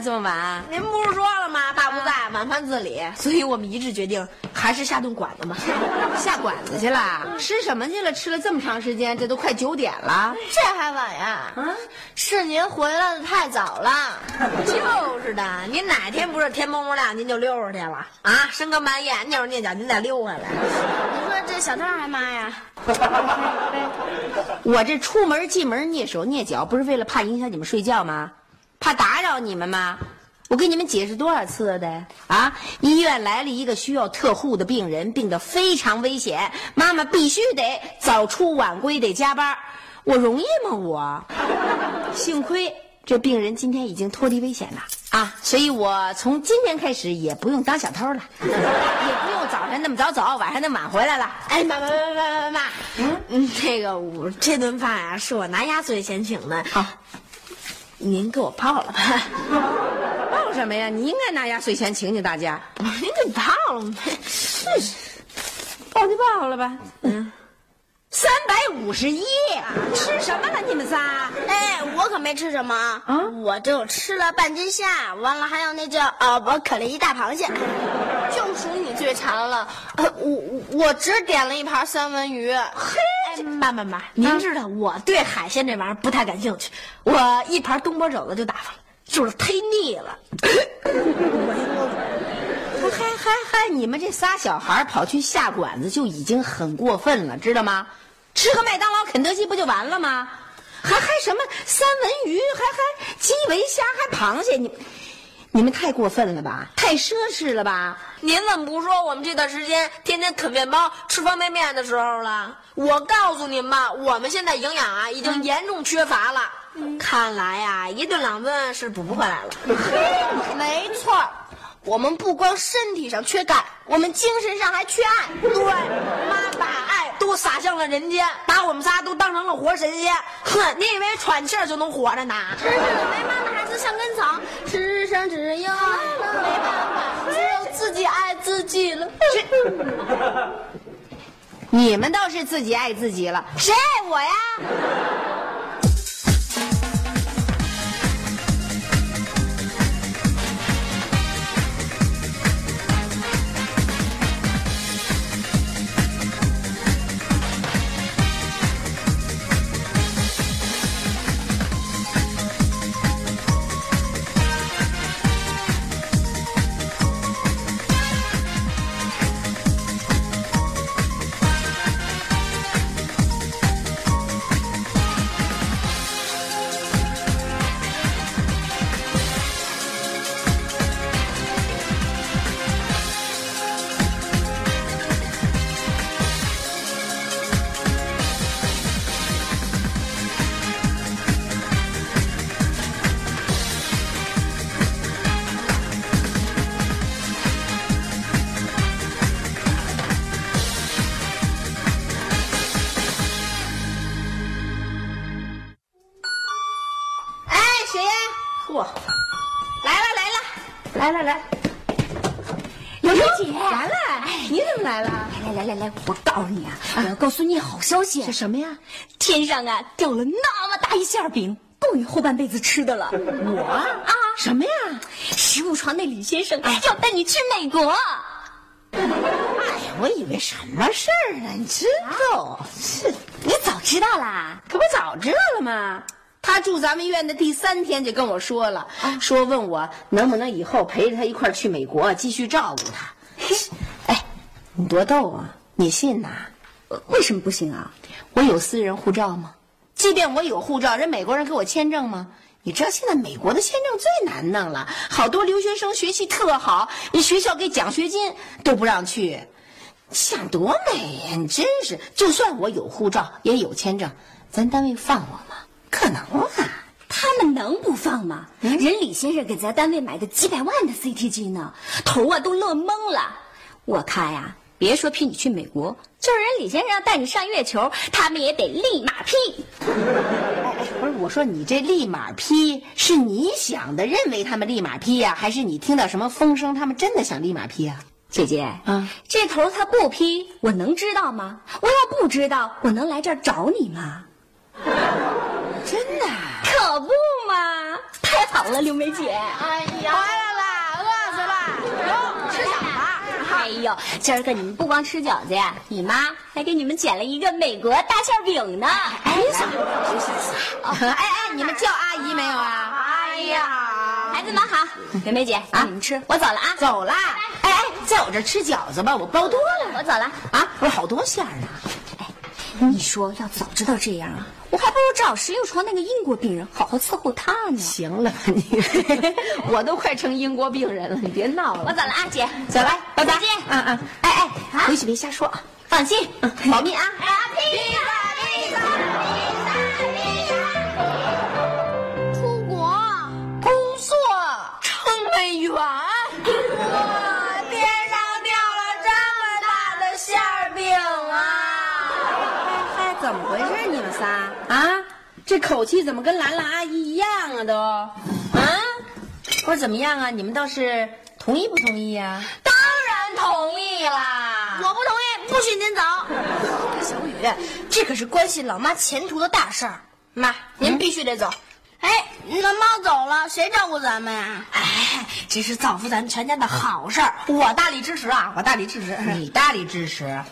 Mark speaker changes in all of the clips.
Speaker 1: 了这么晚？
Speaker 2: 您不是说了吗？爸不在，晚饭自理，所以我们一致决定还是下顿馆子吧。
Speaker 1: 下馆子去了？吃什么去了？吃了这么长时间，这都快九点了。
Speaker 2: 这还晚呀？啊，是您回来的太早了。就是的，您哪天不是天蒙蒙亮您就溜出去了啊？深更半夜蹑手蹑脚您再溜回来。你说这小偷还妈呀？
Speaker 1: 我这出门进门蹑手蹑脚，不是为了怕影响你们睡觉吗？怕打扰你们吗？我跟你们解释多少次了的啊！医院来了一个需要特护的病人，病得非常危险，妈妈必须得早出晚归，得加班。我容易吗？我幸亏这病人今天已经脱离危险了啊，所以我从今天开始也不用当小偷了，也不用早上那么早走，晚上那么晚回来了。
Speaker 2: 哎，妈妈妈妈妈妈妈，嗯，那个我这顿饭啊、是我拿压岁钱请的。
Speaker 1: 好，
Speaker 2: 您给我报了吧？
Speaker 1: 报什么呀？你应该拿压岁钱请请大家。
Speaker 2: 您给报了呗？
Speaker 1: 是是，报就报了吧。嗯，三百五十一，吃什么了？你们仨？
Speaker 2: 哎，我可没吃什么啊！我就吃了半斤虾，完了还有那叫呃，我啃了一大螃蟹。就属你最馋了，呃，我我只点了一盘三文鱼。嘿，哎，妈妈妈，您知道我对海鲜这玩意儿不太感兴趣，我一盘东坡肘子就打发了，就是忒腻了。
Speaker 1: 嗨嗨嗨！你们这仨小孩跑去下馆子就已经很过分了，知道吗？吃个麦当劳、肯德基不就完了吗？还还什么三文鱼，还还基围虾，还螃蟹，你你们太过分了吧？太奢侈了吧？
Speaker 2: 您怎么不说我们这段时间天天啃面包、吃方便面的时候了？我告诉您吧，我们现在营养啊已经严重缺乏了。看来呀、一顿两顿是补不回来了。没错儿，我们不光身体上缺钙，我们精神上还缺爱。对，妈把爱都撒向了人间，把我们仨都当成了活神仙。哼，你以为喘气儿就能活着呢？没妈的孩子像根草，世上只有爱了，没办法，只有自己爱自己了。
Speaker 1: 你们倒是自己爱自己了，谁爱我呀？
Speaker 2: 来来来，
Speaker 3: 刘刘姐
Speaker 1: 来了，你怎么来了？
Speaker 3: 来来来来来，我告诉你啊，我要告诉你好消息。
Speaker 1: 是什么呀？
Speaker 3: 天上啊掉了那么大一馅饼，够你后半辈子吃的了。
Speaker 1: 我啊？什么呀？
Speaker 3: 食物床那李先生要带你去美国。
Speaker 1: 哎呀，我以为什么事儿呢？你知道？是
Speaker 3: 你早知道啦？
Speaker 1: 可不早知道了吗？他住咱们院的第三天就跟我说了，说问我能不能以后陪着他一块儿去美国，继续照顾他。哎，你多逗啊！你信呐？
Speaker 3: 呃为什么不行啊？
Speaker 1: 我有私人护照吗？即便我有护照，人美国人给我签证吗？你知道现在美国的签证最难弄了，好多留学生学习特好，你学校给奖学金都不让去，想多美呀！你真是，就算我有护照也有签证，咱单位放我吗？可能啊！
Speaker 3: 他们能不放吗？人李先生给咱单位买的几百万的 CT 机呢，头啊都乐懵了。我看呀，别说批你去美国，就是人李先生要带你上月球，他们也得立马批。
Speaker 1: 不是，我说你这立马批是你想的，认为他们立马批呀、还是你听到什么风声，他们真的想立马批啊？
Speaker 3: 姐姐，
Speaker 1: 嗯
Speaker 3: 这头他不批，我能知道吗？我要不知道，我能来这儿找你吗？
Speaker 1: 真的啊？
Speaker 3: 可不嘛！太好了，刘梅姐。
Speaker 2: 哎呀，回来了，饿死了，哟，吃饺子。
Speaker 3: 哎呦，今儿个你们不光吃饺子呀，你妈还给你们捡了一个美国大馅饼呢。
Speaker 1: 哎，哎哎，你们叫阿姨没有啊？
Speaker 2: 哎呀，
Speaker 3: 孩子们好，刘梅姐，啊你们吃，我走了啊。
Speaker 1: 走了！哎哎，在我这吃饺子吧，我包多了。
Speaker 3: 我走了。
Speaker 1: 啊，不是好多馅儿呢。
Speaker 3: 你说要早知道这样啊，我还不如找十六床那个英国病人好好伺候他呢。
Speaker 1: 行了吧你，我都快成英国病人了，你别闹了。
Speaker 3: 我走了啊，姐，
Speaker 1: 走了，拜拜。
Speaker 3: 再见。
Speaker 1: 嗯嗯，哎哎，回去别瞎说啊，
Speaker 3: 放心，
Speaker 1: 保密啊。
Speaker 2: 出
Speaker 1: 仨啊？这口气怎么跟兰兰阿姨一样啊？都啊？不是怎么样啊？你们倒是同意不同意呀、
Speaker 2: 当然同意啦！我不同意，不许您走。小雨，这可是关系老妈前途的大事儿，妈，您必须得走。哎，那妈走了，谁照顾咱们呀？哎，这是造福咱们全家的好事儿，我大力支持啊！我大力支持。
Speaker 1: 你大力支持。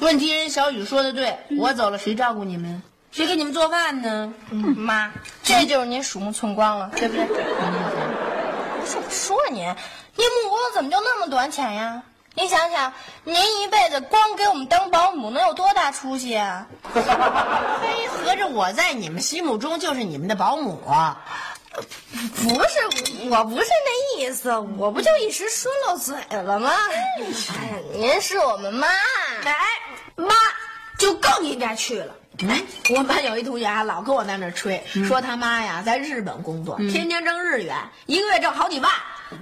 Speaker 1: 问题人小雨说的对，我走了谁照顾你们？谁给你们做饭呢？
Speaker 2: 妈，这就是您鼠目寸光了，对不对？不是我说您，您目光怎么就那么短浅呀？您想想，您一辈子光给我们当保姆，能有多大出息啊？
Speaker 1: 嘿，合着我在你们心目中就是你们的保姆。
Speaker 2: 不是，我不是那意思，我不就一时说漏嘴了吗？哎，您是我们妈，哎，妈就更应该去了。哎，我们班有一同学啊老跟我在那吹，说他妈呀在日本工作，天天挣日元，一个月挣好几万。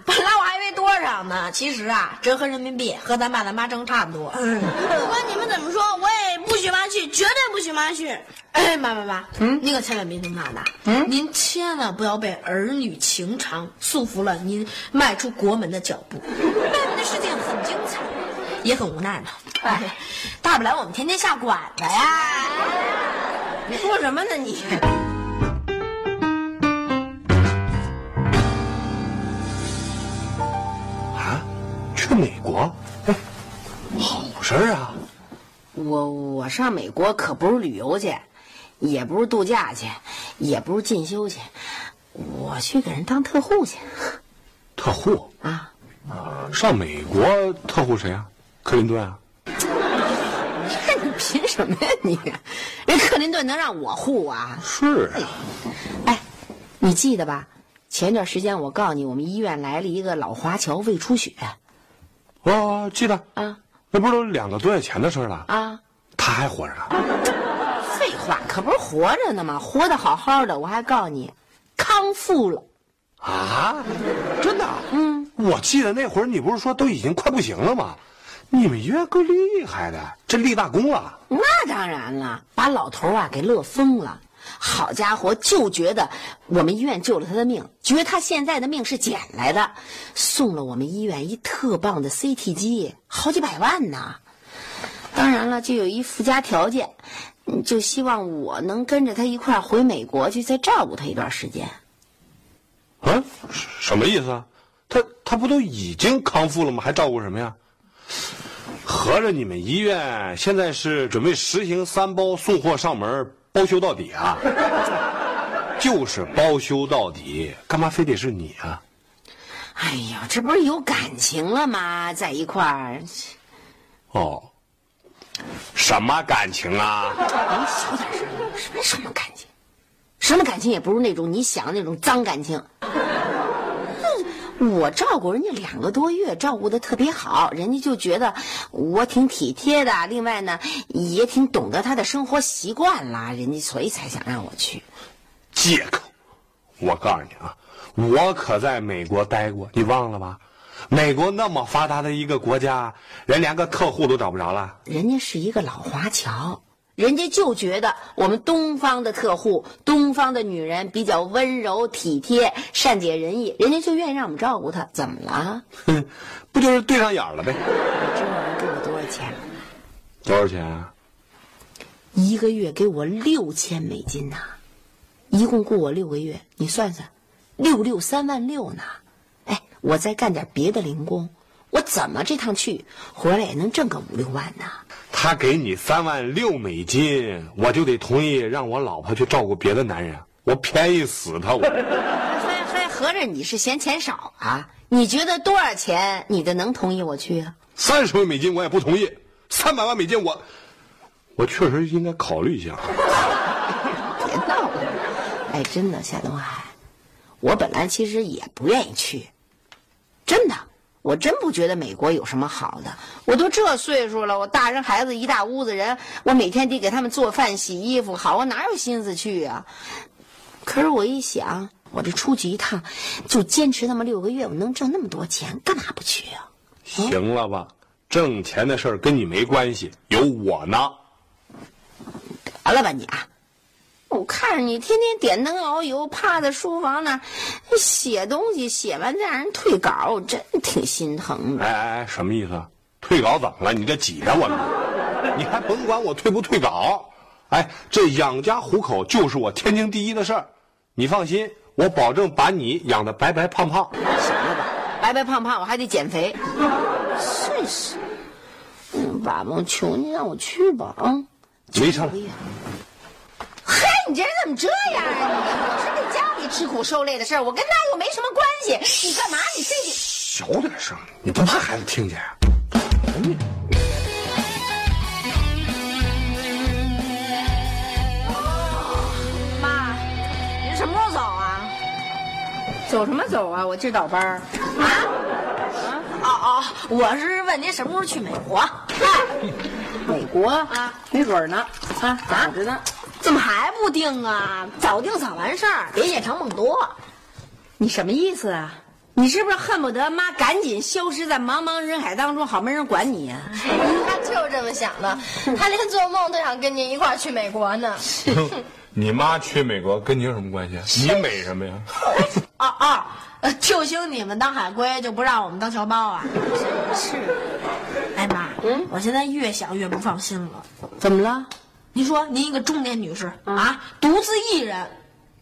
Speaker 2: 本来我还以为多少呢，其实啊，折合人民币和咱爸咱妈挣差不多。
Speaker 4: 不管你们怎么说，我也不许妈去，绝对不许妈去。
Speaker 2: 哎，妈妈妈，嗯，您可千万别听他的，嗯，您千万不要被儿女情长束缚了您迈出国门的脚步。外面的世界很精彩，也很无奈呢。哎，大不了我们天天下馆子呀。
Speaker 1: 你说什么呢你？
Speaker 5: 啊，去美国？哎，好事儿啊！
Speaker 1: 我我上美国可不是旅游去，也不是度假去，也不是进修去，我去给人当特护去。
Speaker 5: 特护
Speaker 1: 啊，
Speaker 5: 上美国特护谁啊？克林顿啊？
Speaker 1: 你凭什么呀你？人 克林顿能让我护啊？
Speaker 5: 是啊，
Speaker 1: 哎，你记得吧？前段时间我告诉你，我们医院来了一个老华侨胃出血
Speaker 5: 哦记得
Speaker 1: 啊
Speaker 5: 那不是都两个多月前的事了？
Speaker 1: 啊！
Speaker 5: 他还活着呢。
Speaker 1: 废话，可不是活着呢吗？活得好好的，我还告诉你，康复了。
Speaker 5: 啊，真的？嗯，我记得那会儿你不是说都已经快不行了吗？你们医院够厉害的，这立大功了。
Speaker 1: 那当然了，把老头啊给乐疯了。好家伙，就觉得我们医院救了他的命，觉得他现在的命是捡来的，送了我们医院一特棒的 CT 机，好几百万呢。当然了，就有一附加条件，嗯就希望我能跟着他一块儿回美国去，再照顾他一段时间。
Speaker 5: 啊，什什么意思啊？他他不都已经康复了吗？还照顾什么呀？合着你们医院现在是准备实行三包送货上门，包修到底啊？就是包修到底，干嘛非得是你啊？
Speaker 1: 哎呀，这不是有感情了吗？在一块儿，
Speaker 5: 哦，什么感情啊？
Speaker 1: 你小点声，什么什么感情？什么感情也不是那种你想的那种脏感情。我照顾人家两个多月，照顾的特别好，人家就觉得我挺体贴的。另外呢，也挺懂得他的生活习惯啦，人家所以才想让我去。
Speaker 5: 借口！我告诉你啊，我可在美国待过，你忘了吧？美国那么发达的一个国家，人连个客户都找不着了。
Speaker 1: 人家是一个老华侨，人家就觉得我们东方的客户、东方的女人比较温柔体贴、善解人意，人家就愿意让我们照顾她。怎么了？
Speaker 5: 哼，不就是对上眼了呗？
Speaker 1: 这玩意儿给我多少钱？
Speaker 5: 多少钱啊？
Speaker 1: 一个月给我六千美金呐、一共雇我六个月，你算算，六六三万六呢。哎，我再干点别的零工，我怎么这趟去回来也能挣个五六万呢？
Speaker 5: 他给你三万六美金，我就得同意让我老婆去照顾别的男人，我便宜死他！我
Speaker 1: 还还合着你是嫌钱少啊？你觉得多少钱你的能同意我去啊？
Speaker 5: 三十万美金我也不同意，三百万美金我我确实应该考虑一下。
Speaker 1: 别闹了！哎，真的，夏东海，我本来其实也不愿意去，真的，我真不觉得美国有什么好的。我都这岁数了，我大人孩子一大屋子人，我每天得给他们做饭、洗衣服，好，我哪有心思去啊？可是我一想，我这出去一趟，就坚持那么六个月，我能挣那么多钱，干嘛不去啊？
Speaker 5: 行了吧，挣钱的事儿跟你没关系，有我呢。
Speaker 1: 得了吧你啊！我看着你天天点灯熬油，趴在书房那写东西，写完再让人退稿，我真挺心疼的。
Speaker 5: 哎哎哎，什么意思？退稿怎么了？你这挤着我呢？你还甭管我退不退稿，哎，这养家糊口就是我天经地义的事儿。你放心，我保证把你养得白白胖胖。
Speaker 1: 行了吧，白白胖胖，我还得减肥。试试。嗯，爸爸，我求你让我去吧啊！
Speaker 5: 没上
Speaker 1: 哎呀，嗨，你这人怎么这样啊你？我是在家里吃苦受累的事儿，我跟他又没什么关系。你干嘛？你非得……
Speaker 5: 小点声，你不怕孩子听见？
Speaker 2: 妈，您什么时候走啊？
Speaker 1: 走什么走啊？我今儿倒班儿。
Speaker 2: 哦哦，我是问您什么时候去美国？嗨，
Speaker 1: 美国啊，没准儿呢啊，咋着呢？
Speaker 2: 怎么还不定啊？早定早完事儿，别夜长梦多。
Speaker 1: 你什么意思啊？你是不是恨不得妈赶紧消失在茫茫人海当中，好没人管你呀、
Speaker 4: 他就是这么想的，他连做梦都想跟您一块儿去美国呢。
Speaker 5: 你妈去美国跟你有什么关系？你美什么呀？
Speaker 2: 啊 啊，呃就兴你们当海归，就不让我们当侨胞啊？是。哎妈，嗯，我现在越想越不放心了。
Speaker 1: 怎么了？
Speaker 2: 您说您一个中年女士、啊，独自一人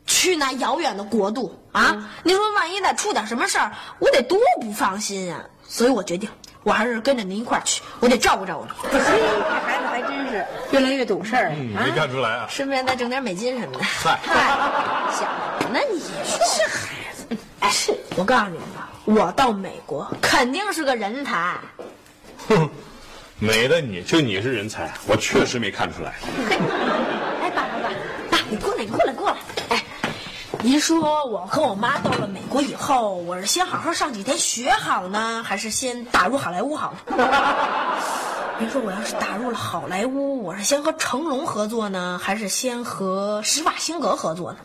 Speaker 2: 去那遥远的国度啊，您说万一再出点什么事儿，我得多不放心呀、所以我决定，我还是跟着您一块儿去，我得照顾照顾你，
Speaker 1: 这孩子还真是越来越懂事儿、没！
Speaker 5: 看出来啊。
Speaker 2: 顺便再挣点美金什么的。
Speaker 5: 嗨，
Speaker 1: 想什么呢你？
Speaker 2: 这孩子，哎，是我告诉你们吧，我到美国肯定是个人才。
Speaker 5: 哼，美的你就你是人才，我确实没看出来。
Speaker 2: 哎，爸爸爸，爸，你过来，你过来，过来。哎，您说我和我妈到了美国以后，我是先好好上几天学好呢，还是先打入好莱坞好呢？您说我要是打入了好莱坞，我是先和成龙合作呢，还是先和施瓦辛格合作呢？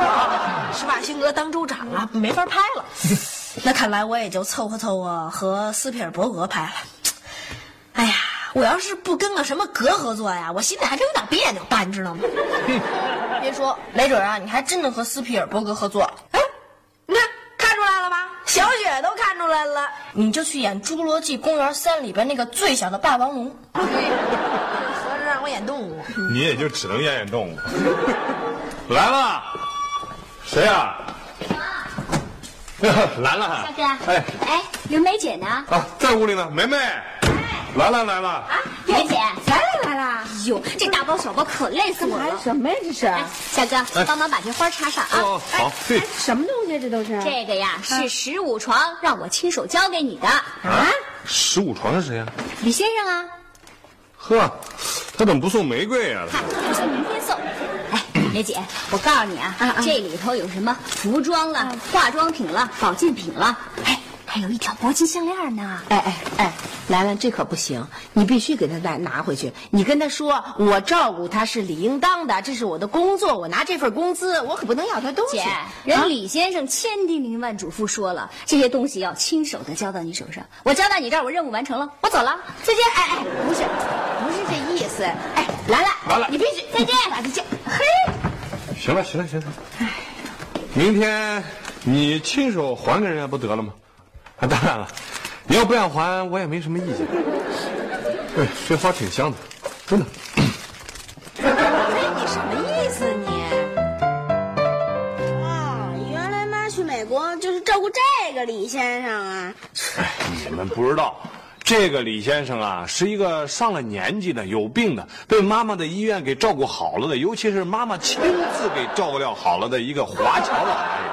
Speaker 2: 施瓦辛格当州长了，没法拍了。那看来我也就凑合凑合和斯皮尔伯格拍了。我要是不跟个什么格合作呀，我心里还真有点别扭，爸，你知道吗？
Speaker 4: 别说，没准啊，你还真能和斯皮尔伯格合作。
Speaker 2: 哎，你看看出来了吧？小雪都看出来了。
Speaker 4: 你就去演《侏罗纪公园三》里边那个最小的霸王龙。
Speaker 2: 合着让我演动物，
Speaker 5: 你也就只能演演动物。来了，谁呀、来了，
Speaker 3: 大哥，
Speaker 5: 哎
Speaker 3: 哎，刘梅姐呢？
Speaker 5: 啊，在屋里呢，梅梅，来了来了，啊
Speaker 3: 梅姐，
Speaker 1: 来了来了，
Speaker 3: 哎呦，这大包小包可累死我了。
Speaker 1: 什么呀这是？
Speaker 3: 哎，小哥，帮忙把这花插上啊。
Speaker 5: 哦，好，对，
Speaker 1: 什么东西？这都是？
Speaker 3: 这个呀是十五床，让我亲手交给你的。
Speaker 1: 啊？
Speaker 5: 十五床是谁呀、
Speaker 3: 李先生啊，
Speaker 5: 呵，他怎么不送玫瑰呀、
Speaker 3: 看，不行，明天送。哎，梅姐，我告诉你啊，这里头有什么服装了、化妆品了、保健品了，哎，还有一条铂金项链呢。
Speaker 1: 哎哎哎，兰兰，这可不行，你必须给他再拿回去。你跟他说，我照顾他是理应当的，这是我的工作，我拿这份工资，我可不能要他东西。
Speaker 3: 姐，人李先生千叮咛万嘱咐说了，这些东西要亲手的交到你手上。我交到你这儿，我任务完成了，我走了，再见。
Speaker 1: 哎哎，不是，不是这意思。哎，兰兰，
Speaker 5: 兰兰
Speaker 1: 你必须再见，再见。嘿，
Speaker 5: 行了行了行了，哎明天你亲手还给人家不得了吗？啊，当然了，你要不想还，我也没什么意见。对，这花挺香的，真的。
Speaker 1: 哎，你什么意思你？
Speaker 6: 哦，原来妈去美国就是照顾这个李先生啊！
Speaker 5: 哎，你们不知道，这个李先生啊，是一个上了年纪的、有病的，被妈妈的医院给照顾好了的，尤其是妈妈亲自给照料好了的一个华侨老男人。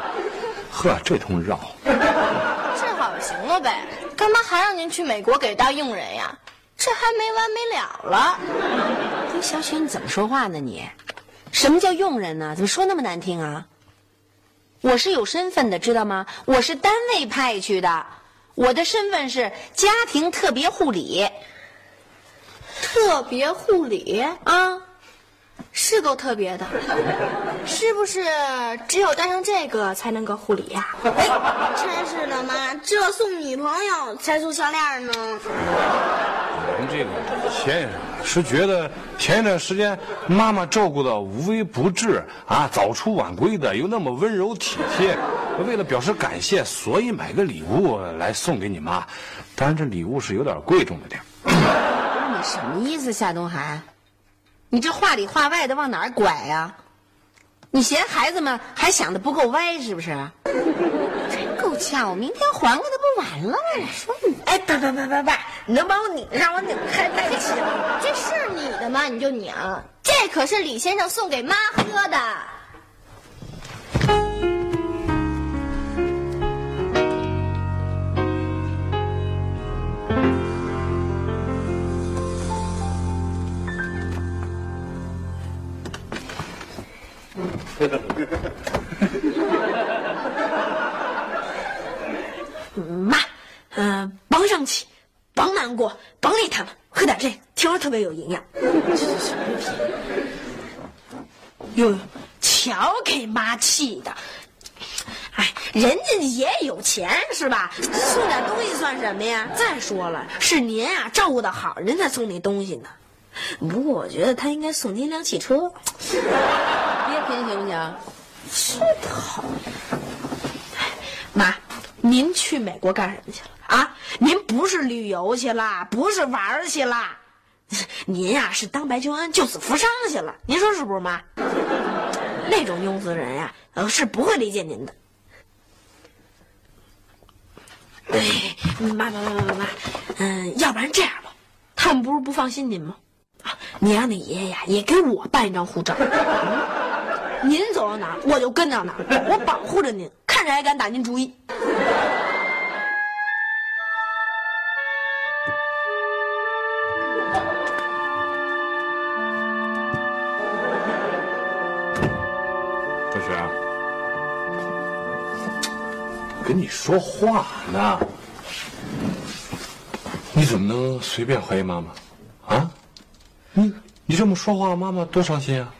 Speaker 5: 呵，这通绕。
Speaker 4: 治好了呗，干嘛还让您去美国给当佣人呀？这还没完没了了。
Speaker 1: 哎小雪你怎么说话呢你？什么叫佣人呢？怎么说那么难听啊？我是有身份的，知道吗？我是单位派去的，我的身份是家庭特别护理
Speaker 4: 特别护理
Speaker 1: 啊。
Speaker 4: 是够特别的，是不是只有戴上这个才能够护理呀、
Speaker 6: 哎，真是的妈，这送女朋友才送项链呢。
Speaker 5: 我们这个李先生是觉得前一段时间妈妈照顾的无微不至啊，早出晚归的，又那么温柔体贴，为了表示感谢，所以买个礼物来送给你妈。当然，这礼物是有点贵重了点。
Speaker 1: 你什么意思，夏东海？你这话里话外的往哪儿拐呀、你嫌孩子们还想的不够歪是不是？真够呛，我明天还给他不完了吗？你说你，
Speaker 6: 哎，爸爸爸爸爸，你能帮我拧让，我拧开带气。
Speaker 4: 这是你的吗？你就拧，这可是李先生送给妈喝的。
Speaker 2: 别有营养。哟哟，瞧给妈气的！哎，人家也有钱是吧？送点东西算什么呀？再说了，是您啊照顾的好，人才送你东西呢。不过我觉得他应该送您一辆汽车。
Speaker 1: 别贫行不行？
Speaker 2: 妈，您去美国干什么去了啊？您不是旅游去了，不是玩儿去了，您呀、是当白求恩、救死扶伤去了。您说是不是，妈？那种庸俗人呀、呃，是不会理解您的。哎，妈妈妈妈妈，嗯，要不然这样吧，他们不是不放心您吗？啊，你让你爷爷呀也给我办一张护照。您走到哪儿，我就跟到哪儿，我保护着您，看谁还敢打您主意。
Speaker 5: 跟你说话呢，你怎么能随便怀疑妈妈？啊？你你这么说话，妈妈多伤心啊！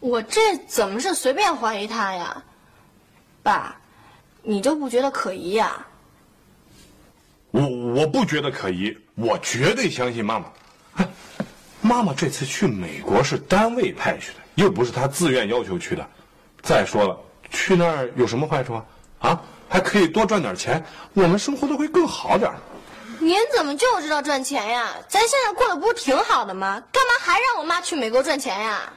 Speaker 4: 我这怎么是随便怀疑他呀？爸，你就不觉得可疑呀？
Speaker 5: 我我不觉得可疑，我绝对相信妈妈。哎妈妈这次去美国是单位派去的，又不是她自愿要求去的。再说了，去那儿有什么坏处啊？啊，还可以多赚点钱，我们生活都会更好点。
Speaker 4: 您怎么就知道赚钱呀？咱现在过得不是挺好的吗？干嘛还让我妈去美国赚钱呀？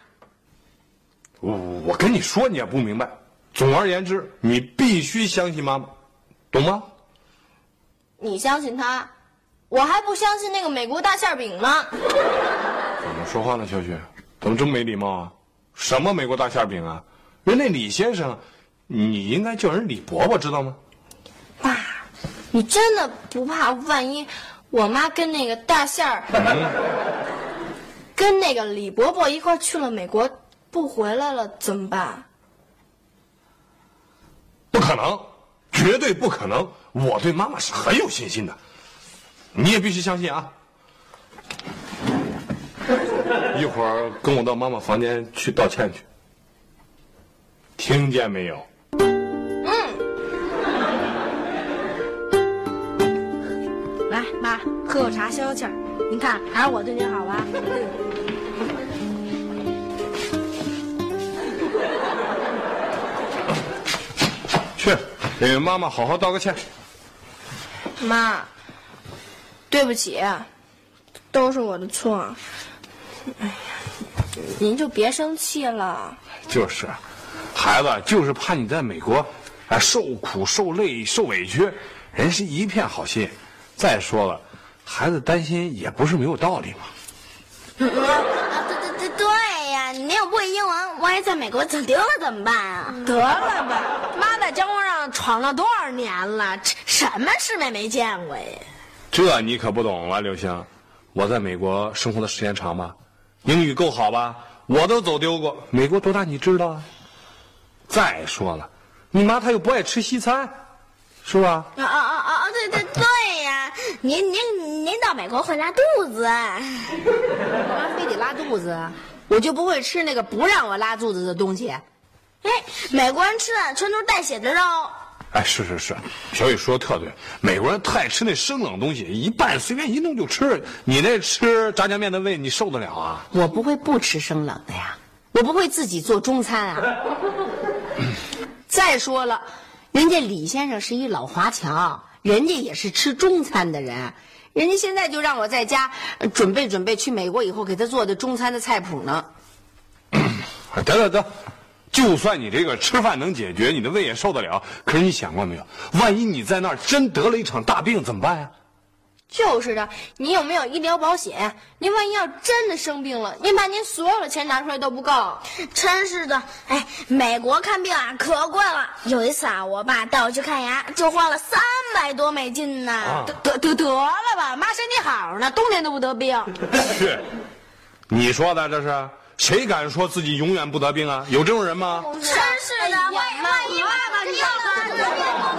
Speaker 5: 我我跟你说，你也不明白。总而言之，你必须相信妈妈，懂吗？
Speaker 4: 你相信他，我还不相信那个美国大馅饼呢。
Speaker 5: 怎么说话呢，小雪？怎么这么没礼貌啊？什么美国大馅饼啊？人那李先生，你应该叫人李伯伯，知道吗？
Speaker 4: 爸，你真的不怕万一我妈跟那个大馅儿，跟那个李伯伯一块去了美国，不
Speaker 7: 不回来了怎么办？
Speaker 5: 不可能，绝对不可能！我对妈妈是很有信心的，你也必须相信啊！一会儿跟我到妈妈房间去道歉去，听见没有？
Speaker 2: 妈，喝口茶消消气儿。您看，还是我对您好吧？
Speaker 5: 去给妈妈好好道个歉。
Speaker 7: 妈，对不起，都是我的错。哎呀，您就别生气了。
Speaker 5: 就是，孩子就是怕你在美国，哎，受苦受累受委屈，人是一片好心。再说了，孩子担心也不是没有道理嘛。
Speaker 6: 啊，对对对对呀！你又不会英文，万一在美国走丢了怎么办啊？
Speaker 2: 得了吧，妈在江湖上闯了多少年了，这什么世面没见过呀？
Speaker 5: 这你可不懂了，刘星。我在美国生活的时间长吧，英语够好吧？我都走丢过。美国多大你知道啊？再说了，你妈她又不爱吃西餐，是吧？
Speaker 6: 啊啊啊啊！对对对呀！您您您到美国会拉肚子。
Speaker 8: 干嘛非得拉肚子，我就不会吃那个不让我拉肚子的东西。
Speaker 6: 哎，美国人吃的全都是带血的肉。
Speaker 5: 哎，是是是，小雨说的特对，美国人特爱吃那生冷东西，一拌随便一弄就吃。你那吃炸酱面的胃，你受得了啊？
Speaker 8: 我不会不吃生冷的呀，我不会自己做中餐啊。再说了，人家李先生是一老华侨，人家也是吃中餐的人，人家现在就让我在家准备准备去美国以后给他做的中餐的菜谱呢。
Speaker 5: 得得得，就算你这个吃饭能解决，你的胃也受得了。可是你想过没有，万一你在那儿真得了一场大病怎么办呀？
Speaker 7: 就是的，您有没有医疗保险？您万一要真的生病了，您把您所有的钱拿出来都不够。
Speaker 6: 真是的，哎，美国看病啊可贵了。有一次啊，我爸带我去看牙，就花了三百多美金呢。
Speaker 2: 得得得了吧，妈身体好呢，冬天都不得病。
Speaker 5: 去，你说的这是？谁敢说自己永远不得病啊？有这种人吗？
Speaker 6: 真是的，万一万一爸爸你要得了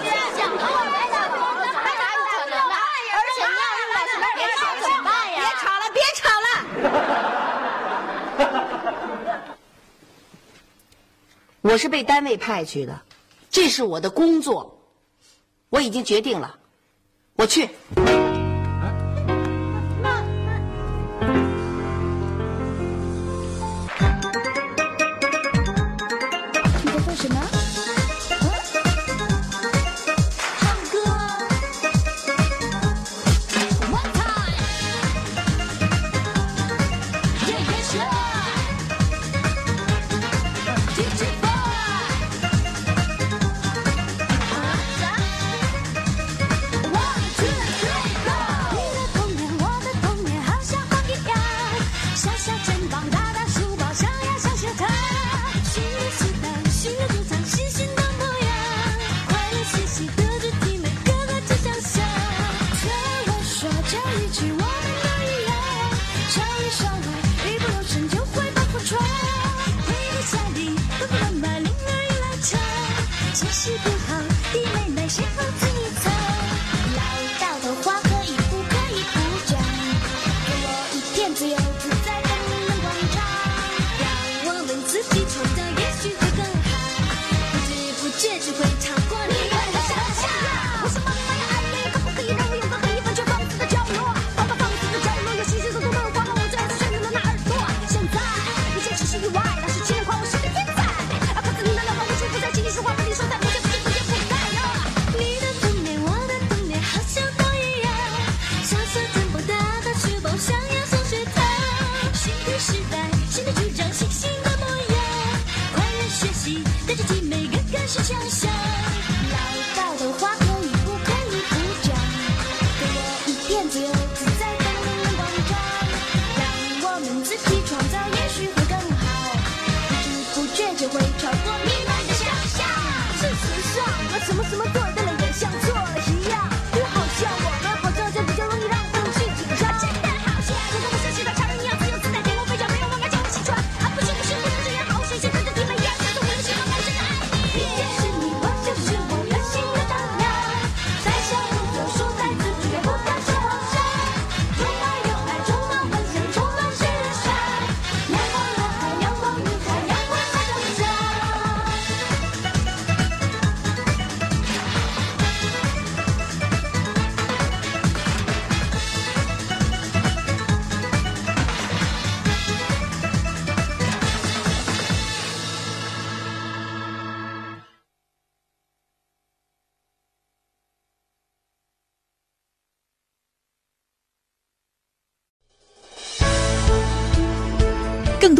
Speaker 6: 病，想和我来打工，那还哪有可能呢？而且那老师别吵怎么办呀？
Speaker 2: 别吵了，别吵了。
Speaker 8: 我是被单位派去的，这是我的工作，我已经决定了，我去。